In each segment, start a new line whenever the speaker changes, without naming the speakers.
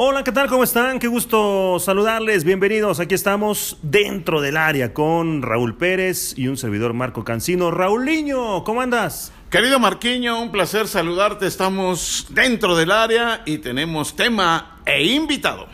Hola, ¿qué tal? ¿Cómo están? Qué gusto saludarles. Bienvenidos. Aquí estamos dentro del área con Raúl Pérez y un servidor Marco Cancino. Raúl Niño, ¿cómo andas?
Querido Marquiño, un placer saludarte. Estamos dentro del área y tenemos tema e invitado.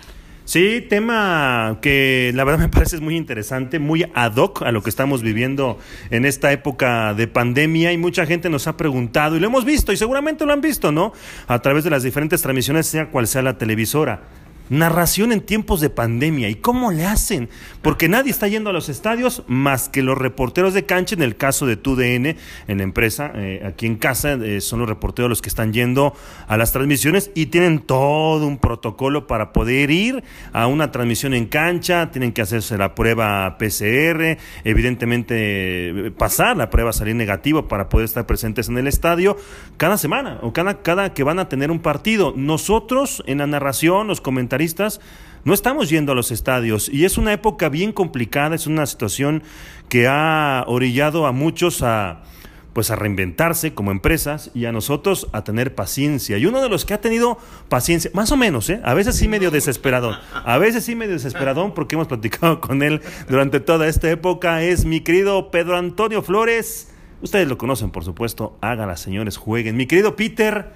Sí, tema que la verdad me parece muy interesante, muy ad hoc a lo que estamos viviendo en esta época de pandemia y mucha gente nos ha preguntado y lo hemos visto y seguramente lo han visto, ¿no? A través de las diferentes transmisiones, sea cual sea la televisora. Narración en tiempos de pandemia. ¿Y cómo le hacen? Porque nadie está yendo a los estadios más que los reporteros de cancha. En el caso de TUDN, en la empresa, eh, aquí en casa, eh, son los reporteros los que están yendo a las transmisiones y tienen todo un protocolo para poder ir a una transmisión en cancha. Tienen que hacerse la prueba PCR, evidentemente pasar la prueba, salir negativo para poder estar presentes en el estadio cada semana o cada, cada que van a tener un partido. Nosotros en la narración, los comentarios, no estamos yendo a los estadios y es una época bien complicada, es una situación que ha orillado a muchos a pues a reinventarse como empresas y a nosotros a tener paciencia. Y uno de los que ha tenido paciencia, más o menos, ¿eh? a veces sí medio desesperadón, a veces sí medio desesperadón porque hemos platicado con él durante toda esta época, es mi querido Pedro Antonio Flores. Ustedes lo conocen, por supuesto, háganla, señores, jueguen. Mi querido Peter,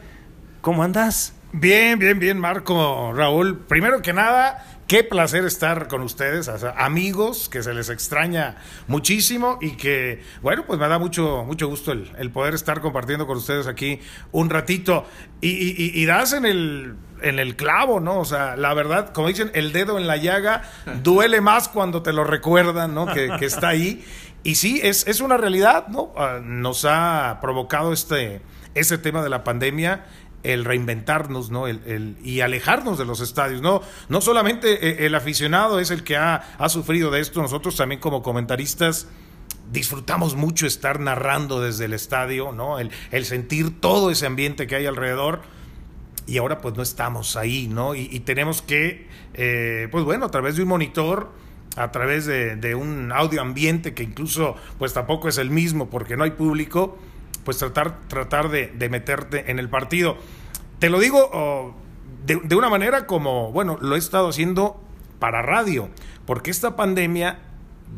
¿cómo andas?
Bien, bien, bien, Marco, Raúl. Primero que nada, qué placer estar con ustedes, amigos que se les extraña muchísimo y que, bueno, pues me da mucho, mucho gusto el, poder estar compartiendo con ustedes aquí un ratito. Y, das en el, en el clavo, ¿no? O sea, la verdad, como dicen, el dedo en la llaga duele más cuando te lo recuerdan, ¿no? Que, está ahí. Y sí, es, es una realidad, ¿no? Ah, nos ha provocado este, ese tema de la pandemia el reinventarnos, ¿no? El, y alejarnos de los estadios. No, no solamente eh, el aficionado es el que ha, ha, sufrido de esto, nosotros también como comentaristas disfrutamos mucho estar narrando desde el estadio, ¿no? El, el sentir todo ese ambiente que hay alrededor. Y ahora pues no estamos ahí, ¿no? Y, tenemos que, eh, pues bueno, a través de un monitor, a través de, de un audio ambiente que incluso pues tampoco es el mismo porque no hay público, pues tratar, tratar de, meterte en el partido. Te lo digo de, una manera como, bueno, lo he estado haciendo para radio, porque esta pandemia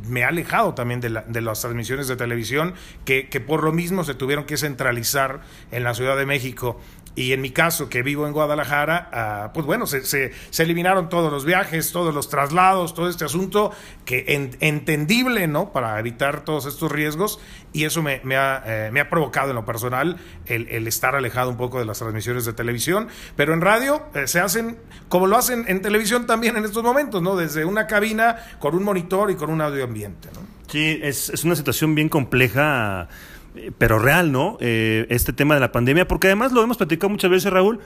me ha alejado también de, de las transmisiones de televisión que, que, por lo mismo se tuvieron que centralizar en la Ciudad de México. Y en mi caso, que vivo en Guadalajara, ah, pues bueno, se, se, eliminaron todos los viajes, todos los traslados, todo este asunto, que entendible, ¿no? Para evitar todos estos riesgos. Y eso me, me, ha, eh, me ha, provocado en lo personal el, el, estar alejado un poco de las transmisiones de televisión. Pero en radio eh, se hacen como lo hacen en televisión también en estos momentos, ¿no? Desde una cabina con un monitor y con un audio ambiente, ¿no?
Sí, es, es una situación bien compleja pero real, ¿no? Eh, este tema de la pandemia, porque además lo hemos platicado muchas veces, Raúl.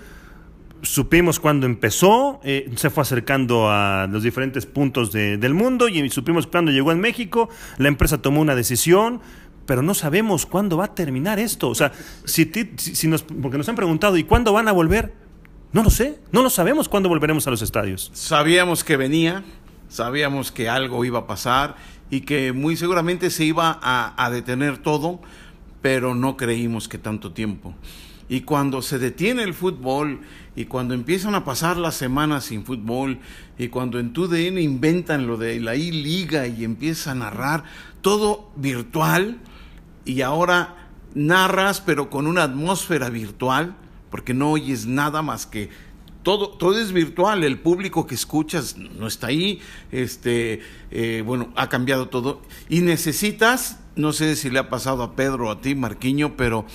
Supimos cuando empezó, eh, se fue acercando a los diferentes puntos del mundo y supimos cuando llegó en México, la empresa tomó una decisión, pero no sabemos cuándo va a terminar esto. O sea, si, nos, porque nos han preguntado, ¿y cuándo van a volver? No lo sé, no lo sabemos cuándo volveremos a los estadios.
Sabíamos que venía, sabíamos que algo iba a pasar y que muy seguramente se iba a detener todo pero no creímos que tanto tiempo. Y cuando se detiene el fútbol y cuando empiezan a pasar las semanas sin fútbol y cuando en tu DN inventan lo de la I-Liga y empieza a narrar todo virtual y ahora narras pero con una atmósfera virtual porque no oyes nada más que todo, todo es virtual, el público que escuchas no está ahí, este, eh, bueno, ha cambiado todo y necesitas no sé si le ha pasado a Pedro o a ti, Marquiño, pero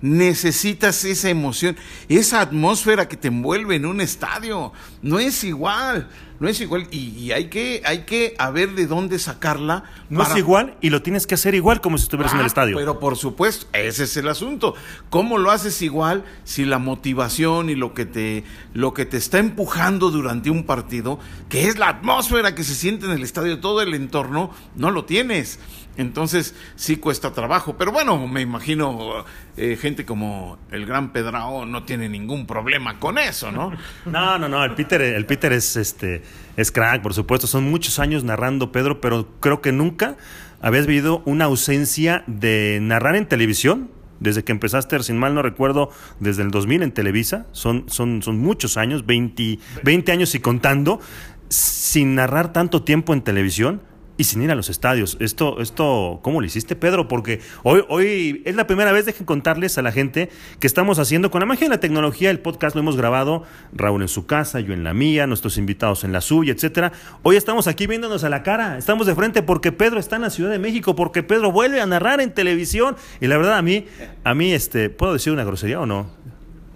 necesitas esa emoción, esa atmósfera que te envuelve en un estadio. No es igual, no es igual. Y, hay, que, hay que a ver de dónde sacarla.
No es igual y lo tienes que hacer igual como si estuvieras en el ah, estadio.
Pero por supuesto, ese es el asunto. ¿Cómo lo haces igual si la motivación y lo que te, lo que te está empujando durante un partido, que es la atmósfera que se siente en el estadio, todo el entorno, no lo tienes? Entonces sí cuesta trabajo, pero bueno, me imagino eh, gente como el gran Pedrao no tiene ningún problema con eso, ¿no?
No, no, no, el Peter, el Peter es este es crack, por supuesto, son muchos años narrando Pedro, pero creo que nunca habías vivido una ausencia de narrar en televisión. Desde que empezaste, sin mal no recuerdo, desde el 2000 en Televisa, son, son, son muchos años, 20, 20 años y contando, sin narrar tanto tiempo en televisión y sin ir a los estadios. Esto, esto, ¿cómo lo hiciste, Pedro? Porque hoy, hoy es la primera vez, dejen contarles a la gente que estamos haciendo con la magia de la tecnología. El podcast lo hemos grabado, Raúl en su casa, yo en la mía, nuestros invitados en la suya, etcétera. Hoy estamos aquí viéndonos a la cara, estamos de frente porque Pedro está en la Ciudad de México, porque Pedro vuelve a narrar en televisión. Y la verdad, a mí, a mí, este, ¿puedo decir una grosería o no?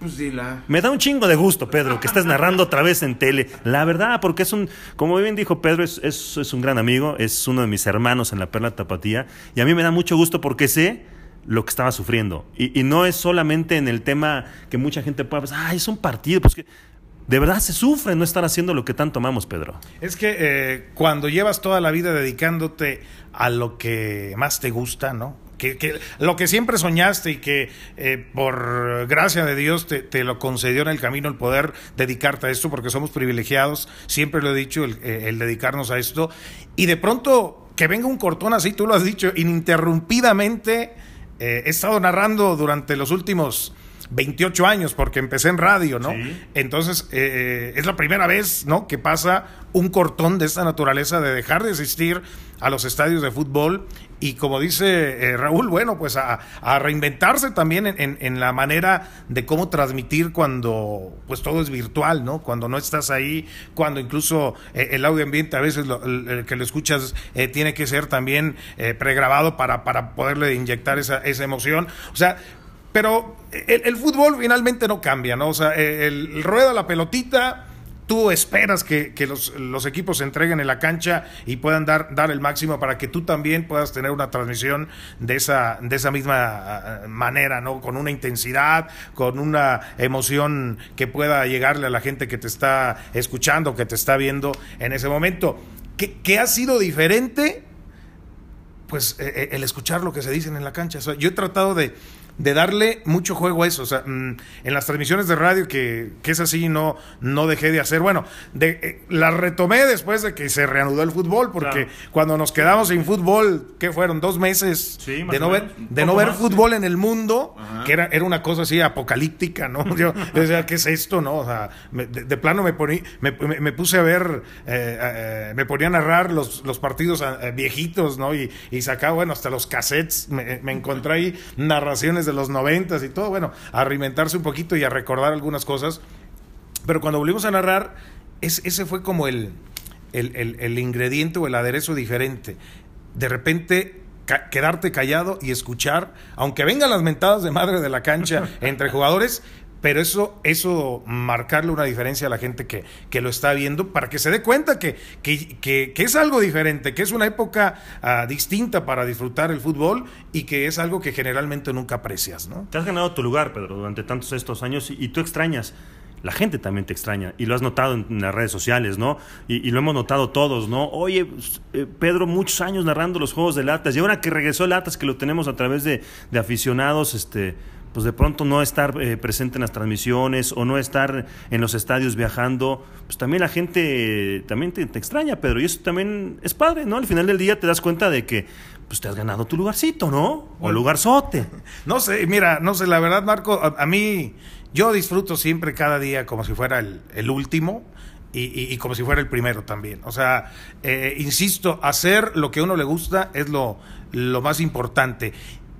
Pues
Me da un chingo de gusto, Pedro, que estés narrando otra vez en tele. La verdad, porque es un, como bien dijo Pedro, es, es, un gran amigo, es uno de mis hermanos en la Perla Tapatía, y a mí me da mucho gusto porque sé lo que estaba sufriendo. Y, no es solamente en el tema que mucha gente pueda pensar, ah, es un partido, pues que de verdad se sufre no estar haciendo lo que tanto amamos, Pedro.
Es que eh, cuando llevas toda la vida dedicándote a lo que más te gusta, ¿no? Que, lo que siempre soñaste y que eh, por gracia de Dios te, lo concedió en el camino el poder dedicarte a esto, porque somos privilegiados, siempre lo he dicho, el, eh, dedicarnos a esto, y de pronto que venga un cortón así, tú lo has dicho, ininterrumpidamente, eh, he estado narrando durante los últimos 28 años, porque empecé en radio, ¿no? Entonces, es la primera vez, ¿no? Que pasa un cortón de esta naturaleza de dejar de asistir a los estadios de fútbol y como dice eh, Raúl, bueno, pues a, reinventarse también en, la manera de cómo transmitir cuando pues todo es virtual, ¿no? Cuando no estás ahí, cuando incluso eh, el audio ambiente a veces el, que lo escuchas eh, tiene que ser también pregrabado para, para poderle inyectar esa, esa emoción. O sea, pero el, fútbol finalmente no cambia, ¿no? O sea, el, el rueda la pelotita tú esperas que, los, equipos se entreguen en la cancha y puedan dar, dar el máximo para que tú también puedas tener una transmisión de esa, de esa misma ah, manera, ¿no? Con una intensidad, con una emoción que pueda llegarle a la gente que te está escuchando, que te está viendo en ese momento. ¿Qué, ha sido diferente? Pues eh, eh, el escuchar lo que se dicen en la cancha. yo he tratado de, de darle mucho juego a eso. O sea, mm, en las transmisiones de radio, que, que, es así, no, no dejé de hacer. Bueno, de, eh, la retomé después de que se reanudó el fútbol, porque cuando nos quedamos sin fútbol, ¿qué fueron? Dos meses de no ver, de no ver fútbol en el mundo, que era, era una cosa así apocalíptica, ¿no? Yo decía, ¿qué es esto, no? O sea, de, plano me, poní, me, me, puse a ver, eh, eh, me ponía a narrar los, los partidos viejitos, ¿no? Y, y sacaba, bueno, hasta los cassettes, me, me encontré ahí narraciones de los noventas y todo, bueno, a reinventarse un poquito y a recordar algunas cosas. Pero cuando volvimos a narrar, ese fue como el, el, el, ingrediente o el aderezo diferente. De repente quedarte callado y escuchar, aunque vengan las mentadas de madre de la cancha entre jugadores, pero eso, eso marcarle una diferencia a la gente que, que lo está viendo para que se dé cuenta que, que, que, es algo diferente, que es una época ah, distinta para disfrutar el fútbol y que es algo que generalmente nunca aprecias. ¿no?
Te has ganado tu lugar, Pedro, durante tantos estos años y, tú extrañas la gente también te extraña y lo has notado en, las redes sociales, ¿no? Y, lo hemos notado todos, ¿no? Oye, pues, eh, Pedro, muchos años narrando los juegos de latas y ahora que regresó latas, que lo tenemos a través de, de aficionados, este, pues de pronto no estar eh, presente en las transmisiones o no estar en los estadios viajando, pues también la gente también te, extraña, Pedro, y eso también es padre, ¿no? Al final del día te das cuenta de que pues te has ganado tu lugarcito, ¿no? O lugarzote.
No sé, mira, no sé, la verdad, Marco, a, mí yo disfruto siempre cada día como si fuera el, último. Y, como si fuera el primero también. O sea, eh, insisto, hacer lo que a uno le gusta es lo, lo más importante.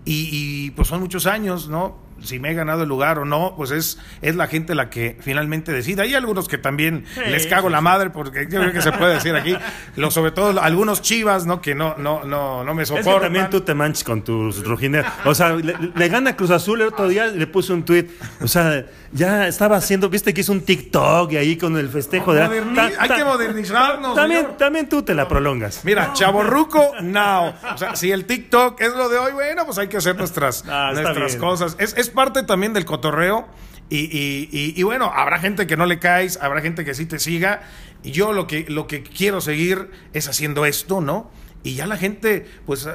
Y, y, pues son muchos años, ¿no? Si me he ganado el lugar o no, pues es, es la gente la que finalmente decide. Hay algunos que también les cago la madre, porque yo creo que se puede decir aquí, lo, sobre todo algunos chivas, ¿no? Que no, no, no, no me soportan. Es que
también tú te manches con tus rugineros. O sea, le, gana Cruz Azul el otro día le puse un tweet. O sea, ya estaba haciendo, viste que hizo un TikTok y ahí con el festejo de
la, Hay que modernizarnos.
También, también tú te la prolongas.
Mira, chaborruco, now. O sea, si el TikTok es lo de hoy, bueno, pues hay que hacer nuestras, ah, nuestras cosas. Es, es parte también del cotorreo. Y, y, y, bueno, habrá gente que no le caes, habrá gente que sí te siga. Y yo lo que, lo que quiero seguir es haciendo esto, ¿no? Y ya la gente, pues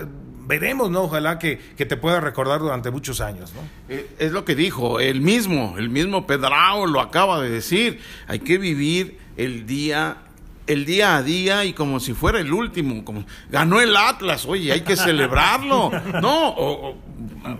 veremos, ¿no? Ojalá que, que te pueda recordar durante muchos años, ¿no?
Eh, es lo que dijo, el mismo, el mismo Pedrao lo acaba de decir. Hay que vivir el día el día a día y como si fuera el último, como ganó el Atlas, oye, hay que celebrarlo, ¿no? O,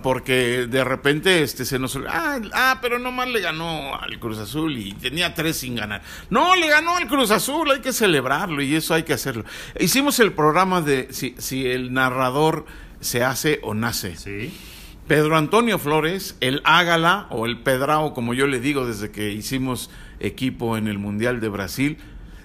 porque de repente este se nos ah, ah, pero nomás le ganó al Cruz Azul y tenía tres sin ganar. No, le ganó al Cruz Azul, hay que celebrarlo y eso hay que hacerlo. Hicimos el programa de si, si el narrador se hace o nace.
Sí.
Pedro Antonio Flores, el Ágala o el Pedrao, como yo le digo desde que hicimos equipo en el Mundial de Brasil,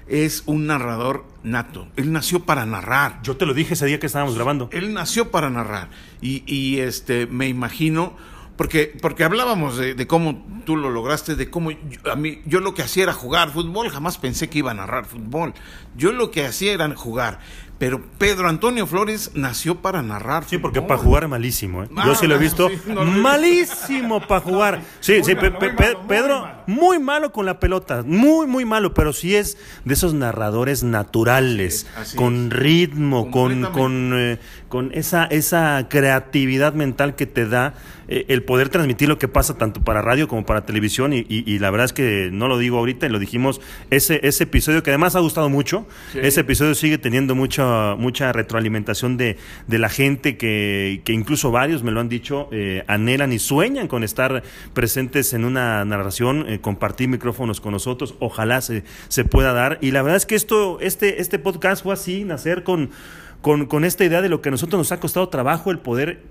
es un narrador nato. Él nació para narrar.
Yo te lo dije ese día que estábamos grabando.
Él nació para narrar. Y, y este, me imagino, porque, porque hablábamos de, de cómo tú lo lograste, de cómo yo, a mí, yo lo que hacía era jugar fútbol, jamás pensé que iba a narrar fútbol. Yo lo que hacía era jugar. Pero Pedro Antonio Flores nació para narrar.
Sí, porque para jugar malísimo. ¿eh? Yo ah, sí lo he visto. Sí, no, malísimo para jugar. Sí, muy sí, malo, pe, pe, malo, Pedro, muy malo. muy malo. con la pelota. Muy, muy malo. Pero sí es de esos narradores naturales, con es. ritmo, con, con, eh, con esa, esa creatividad mental que te da eh, el poder transmitir lo que pasa tanto para radio como para televisión. Y, y, y, la verdad es que no lo digo ahorita y lo dijimos. Ese, ese episodio que además ha gustado mucho. Ese episodio sigue teniendo mucho mucha retroalimentación de, de la gente que, que, incluso varios me lo han dicho, eh, anhelan y sueñan con estar presentes en una narración, eh, compartir micrófonos con nosotros, ojalá se, se pueda dar. Y la verdad es que esto, este, este podcast fue así, nacer con, con, con esta idea de lo que a nosotros nos ha costado trabajo el poder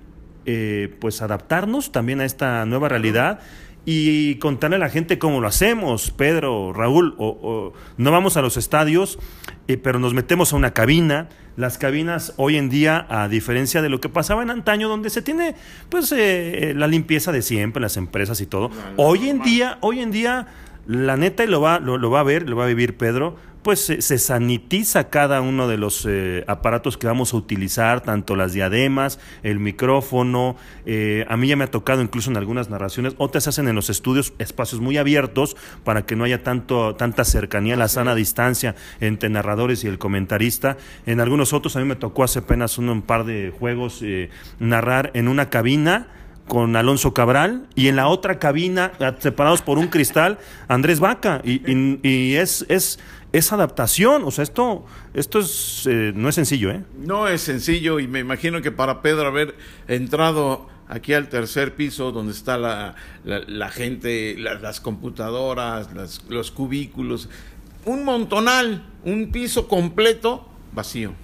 eh, pues adaptarnos también a esta nueva realidad y contarle a la gente cómo lo hacemos, Pedro, Raúl, o, o no vamos a los estadios, eh, pero nos metemos a una cabina. Las cabinas hoy en día, a diferencia de lo que pasaba en antaño, donde se tiene pues eh, la limpieza de siempre, las empresas y todo, no, no, hoy en día, hoy en día, la neta, y lo va, lo, lo va a ver, lo va a vivir Pedro, pues se, se, sanitiza cada uno de los eh, aparatos que vamos a utilizar, tanto las diademas, el micrófono. Eh, a mí ya me ha tocado incluso en algunas narraciones, otras se hacen en los estudios espacios muy abiertos para que no haya tanto, tanta cercanía, la sana distancia entre narradores y el comentarista. En algunos otros a mí me tocó hace apenas un, un par de juegos eh, narrar en una cabina con Alonso Cabral y en la otra cabina, separados por un cristal, Andrés Vaca. Y, y, es, es, adaptación, o sea, esto, esto es, eh, no es sencillo, ¿eh?
No es sencillo y me imagino que para Pedro haber entrado aquí al tercer piso donde está la, la, gente, la, las computadoras, las, los cubículos, un montonal, un piso completo vacío.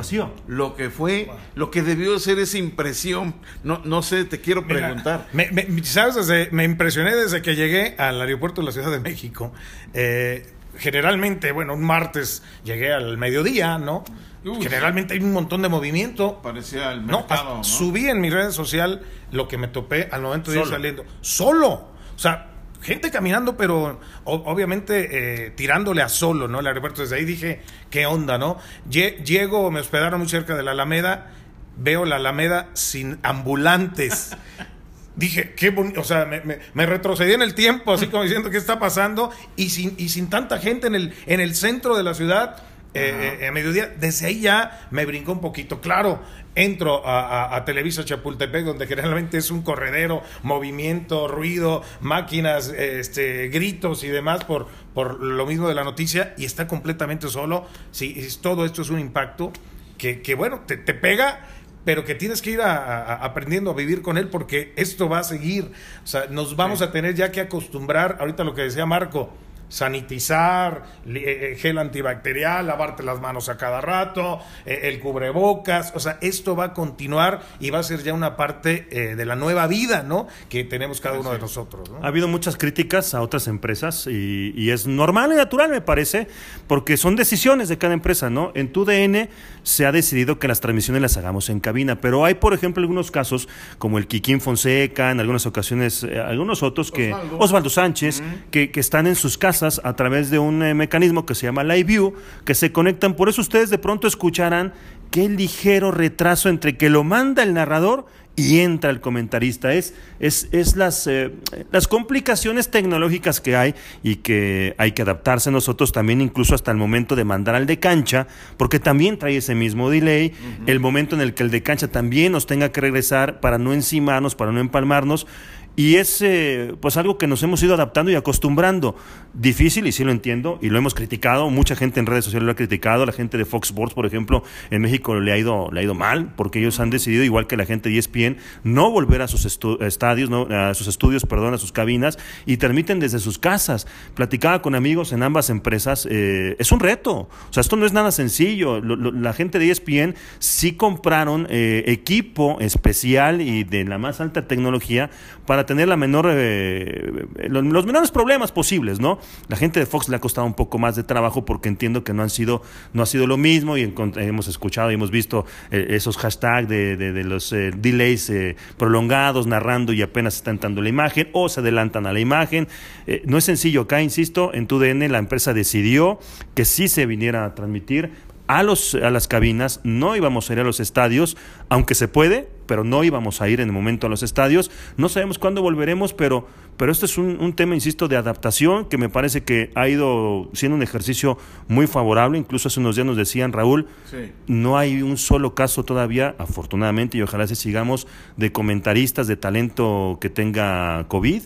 Vacío.
Lo que fue, wow. lo que debió ser esa impresión. No, no sé, te quiero preguntar.
Me, me, ¿Sabes? Desde, me impresioné desde que llegué al aeropuerto de la Ciudad de México. Eh, generalmente, bueno, un martes llegué al mediodía, ¿no? Uy, generalmente hay un montón de movimiento.
Parecía el mercado,
no, ¿no? Subí en mi red social lo que me topé al momento de ir saliendo. Solo. O sea, gente caminando, pero obviamente eh, tirándole a solo, ¿no? El aeropuerto. Desde ahí dije, ¿qué onda, no? Llego, me hospedaron muy cerca de la Alameda, veo la Alameda sin ambulantes. dije, qué bonito, o sea, me, me, me, retrocedí en el tiempo, así como diciendo, ¿qué está pasando? Y sin, y sin tanta gente en el, en el centro de la ciudad, eh, eh, a mediodía, desde ahí ya me brincó un poquito. Claro, entro a, a, a, Televisa Chapultepec, donde generalmente es un corredero, movimiento, ruido, máquinas, este, gritos y demás por, por lo mismo de la noticia, y está completamente solo. Sí, todo esto es un impacto que, que bueno, te, te pega pero que tienes que ir a, a, aprendiendo a vivir con él porque esto va a seguir. O sea, nos vamos sí. a tener ya que acostumbrar, ahorita lo que decía Marco, sanitizar, eh, gel antibacterial, lavarte las manos a cada rato, eh, el cubrebocas, o sea, esto va a continuar y va a ser ya una parte eh, de la nueva vida, ¿no? Que tenemos cada uno de nosotros. ¿no?
Ha habido muchas críticas a otras empresas y, y, es normal y natural, me parece, porque son decisiones de cada empresa, ¿no? En tu DN se ha decidido que las transmisiones las hagamos en cabina, pero hay, por ejemplo, algunos casos, como el Kikín Fonseca, en algunas ocasiones, eh, algunos otros que, Osvaldo, Osvaldo Sánchez, uh -huh. que, que están en sus casas a través de un eh, mecanismo que se llama Live View, que se conectan. Por eso ustedes de pronto escucharán qué ligero retraso entre que lo manda el narrador y entra el comentarista. Es, es, es las, eh, las complicaciones tecnológicas que hay y que hay que adaptarse nosotros también, incluso hasta el momento de mandar al de cancha, porque también trae ese mismo delay, uh -huh. el momento en el que el de cancha también nos tenga que regresar para no encimarnos, para no empalmarnos. Y es eh, pues algo que nos hemos ido adaptando y acostumbrando. Difícil, y sí lo entiendo, y lo hemos criticado, mucha gente en redes sociales lo ha criticado, la gente de Fox Sports, por ejemplo, en México le ha ido, le ha ido mal, porque ellos han decidido, igual que la gente de ESPN, no volver a sus estadios, no, a sus estudios, perdón, a sus cabinas, y transmiten desde sus casas. Platicaba con amigos en ambas empresas, eh, es un reto, o sea, esto no es nada sencillo. la gente de ESPN sí compraron eh, equipo especial y de la más alta tecnología para tener la menor, eh, los, menores problemas posibles, ¿no? La gente de Fox le ha costado un poco más de trabajo porque entiendo que no han sido, no ha sido lo mismo y hemos escuchado y hemos visto eh, esos hashtags de, de, los delays prolongados, narrando y apenas está entrando la imagen o se adelantan a la imagen. no es sencillo. Acá, insisto, en TUDN la empresa decidió que sí se viniera a transmitir a, los, a las cabinas, no íbamos a ir a los estadios, aunque se puede, pero no íbamos a ir en el momento a los estadios. No sabemos cuándo volveremos, pero, pero este es un, tema, insisto, de adaptación que me parece que ha ido siendo un ejercicio muy favorable. Incluso hace unos días nos decían, Raúl, no hay un solo caso todavía, afortunadamente, y ojalá se sigamos, de comentaristas de talento que tenga COVID.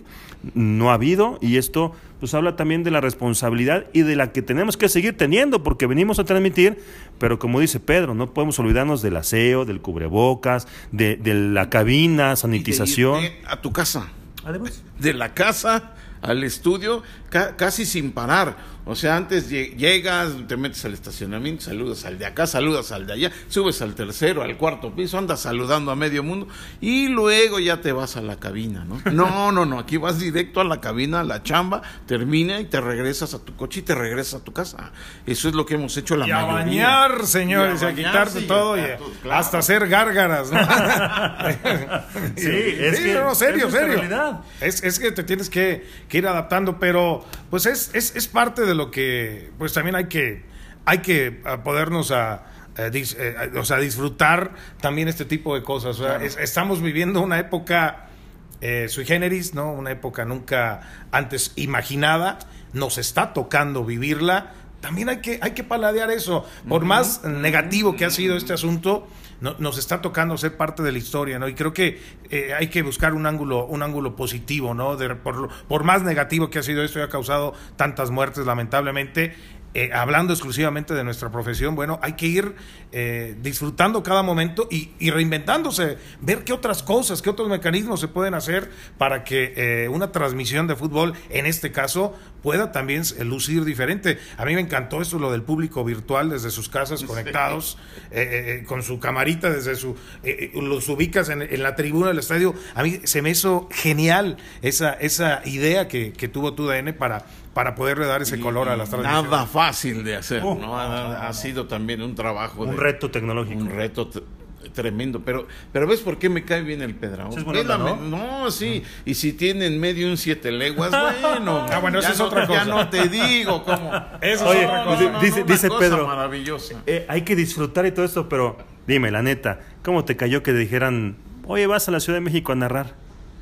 No ha habido, y esto pues habla también de la responsabilidad y de la que tenemos que seguir teniendo, porque venimos a transmitir, pero como dice Pedro, no podemos olvidarnos del aseo, del cubrebocas, de, la cabina, sanitización.
a tu casa. Además. De la casa al estudio casi sin parar. O sea, antes llegas, te metes al estacionamiento, saludas al de acá, saludas al de allá, subes al tercero, al cuarto piso, andas saludando a medio mundo y luego ya te vas a la cabina, ¿no? No, no, no, aquí vas directo a la cabina, a la chamba, termina y te regresas a tu coche y te regresas a tu casa. Eso es lo que hemos hecho la
y
a
bañar, señores, a, quitarte todo y hasta hacer gárgaras, ¿no? sí, es que, no, serio, serio. Es, es, que te tienes que, que ir adaptando, pero pues es, es, es parte de lo que, pues también hay que, hay que ah, podernos a, eh, o sea, disfrutar también este tipo de cosas. estamos viviendo una época eh, sui generis, ¿no? Una época nunca antes imaginada. Nos está tocando vivirla. También hay que, hay que paladear eso. Por más negativo que ha sido este asunto, nos está tocando ser parte de la historia, ¿no? Y creo que eh, hay que buscar un ángulo, un ángulo positivo, ¿no? por, por, más negativo que ha sido esto y ha causado tantas muertes, lamentablemente, eh, hablando exclusivamente de nuestra profesión, bueno, hay que ir eh, disfrutando cada momento y, reinventándose, ver qué otras cosas, qué otros mecanismos se pueden hacer para que eh, una transmisión de fútbol, en este caso, pueda también lucir diferente. A mí me encantó esto, lo del público virtual desde sus casas conectados, con su camarita, desde su, los ubicas en, la tribuna del estadio. A mí se me hizo genial esa, esa idea que, que tuvo TUDN para para poderle dar ese color a las
tradiciones. Nada fácil de hacer, uh. ¿no? Ha, sido también un trabajo.
Un reto tecnológico.
Un reto tremendo, pero pero ves por qué me cae bien el Pedrao. ¿no? ¿no? sí, mm. y si tienen medio un siete leguas, bueno.
ah, bueno, eso es otra cosa.
Ya no te digo cómo.
Eso es otra cosa. Dice, dice Pedro,
maravillosa.
Eh, hay que disfrutar y todo esto, pero dime, la neta, ¿cómo te cayó que dijeran, oye, vas a la Ciudad de México a narrar?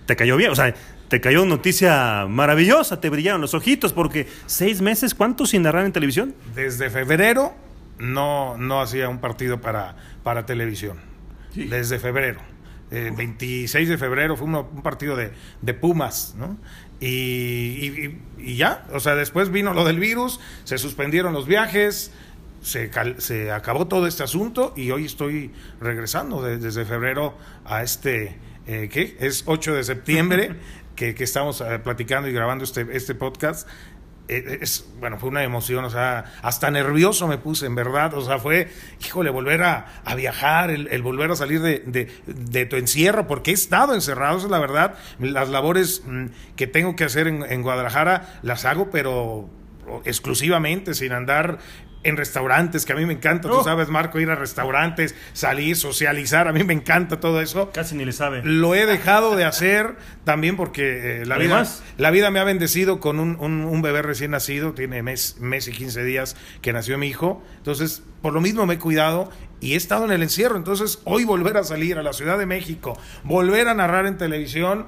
¿Te cayó bien? O sea, te cayó una noticia maravillosa, te brillaron los ojitos, porque seis meses, ¿cuánto sin narrar en televisión?
Desde febrero no, no hacía un partido para, para televisión. Desde febrero. El eh, 26 de febrero fue un partido de, de Pumas, ¿no? Y, y, ya, o sea, después vino lo del virus, se suspendieron los viajes, se, se acabó todo este asunto y hoy estoy regresando desde febrero a este, eh, ¿qué? Es 8 de septiembre que, estamos eh, platicando y grabando este, este podcast, es, bueno, fue una emoción, o sea, hasta nervioso me puse, en verdad, o sea, fue, híjole, volver a, viajar, el, volver a salir de, de, tu encierro, porque he estado encerrado, es la verdad, las labores mm, que tengo que hacer en, en Guadalajara las hago, pero exclusivamente, sin andar en restaurantes, que a mí me encanta, tú oh. sabes, Marco, ir a restaurantes, salir, socializar, a mí me encanta todo eso.
Casi ni le sabe.
Lo he dejado de hacer también porque eh, la, vida, la vida me ha bendecido con un, un, bebé recién nacido, tiene mes, mes y 15 días que nació mi hijo, entonces por lo mismo me he cuidado y he estado en el encierro, entonces hoy volver a salir a la Ciudad de México, volver a narrar en televisión,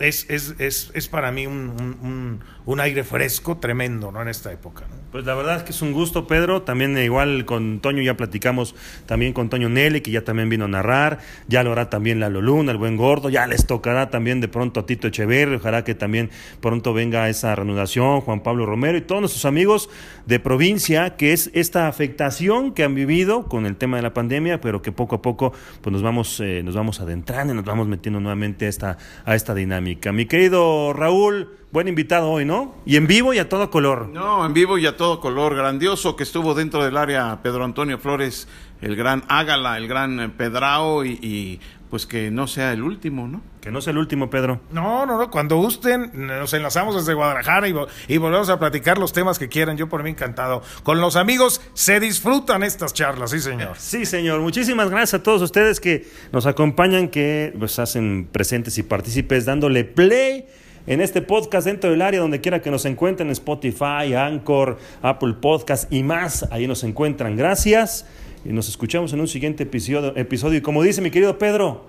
es, es, es, es para mí un, un, aire fresco tremendo ¿no? en esta época.
Pues la verdad es que es un gusto, Pedro. También igual con Toño ya platicamos también con Toño Nelly, que ya también vino a narrar. Ya lo hará también la Loluna, el buen gordo. Ya les tocará también de pronto a Tito Echeverri. Ojalá que también pronto venga esa reanudación, Juan Pablo Romero y todos nuestros amigos de provincia, que es esta afectación que han vivido con el tema de la pandemia, pero que poco a poco pues nos vamos, eh, nos vamos adentrando y nos vamos metiendo nuevamente esta, a esta dinámica. Mi querido Raúl, buen invitado hoy, ¿no? Y en vivo y a todo color.
No, en vivo y a todo color. Grandioso que estuvo dentro del área Pedro Antonio Flores, el gran Ágala, el gran Pedrao y, pues que no sea el último, ¿no?
Que no sea el último, Pedro.
No, no, no. Cuando gusten, nos enlazamos desde Guadalajara y, vo- y volvemos a platicar los temas que quieran. Yo por mí encantado. Con los amigos se disfrutan estas charlas, sí, señor.
Sí, señor. Muchísimas gracias a todos ustedes que nos acompañan, que pues hacen presentes y partícipes dándole play en este podcast dentro del área donde quiera que nos encuentren, Spotify, Anchor, Apple Podcast y más. Ahí nos encuentran. Gracias. Y nos escuchamos en un siguiente episodio. episodio. Y como dice mi querido Pedro,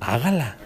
hágala.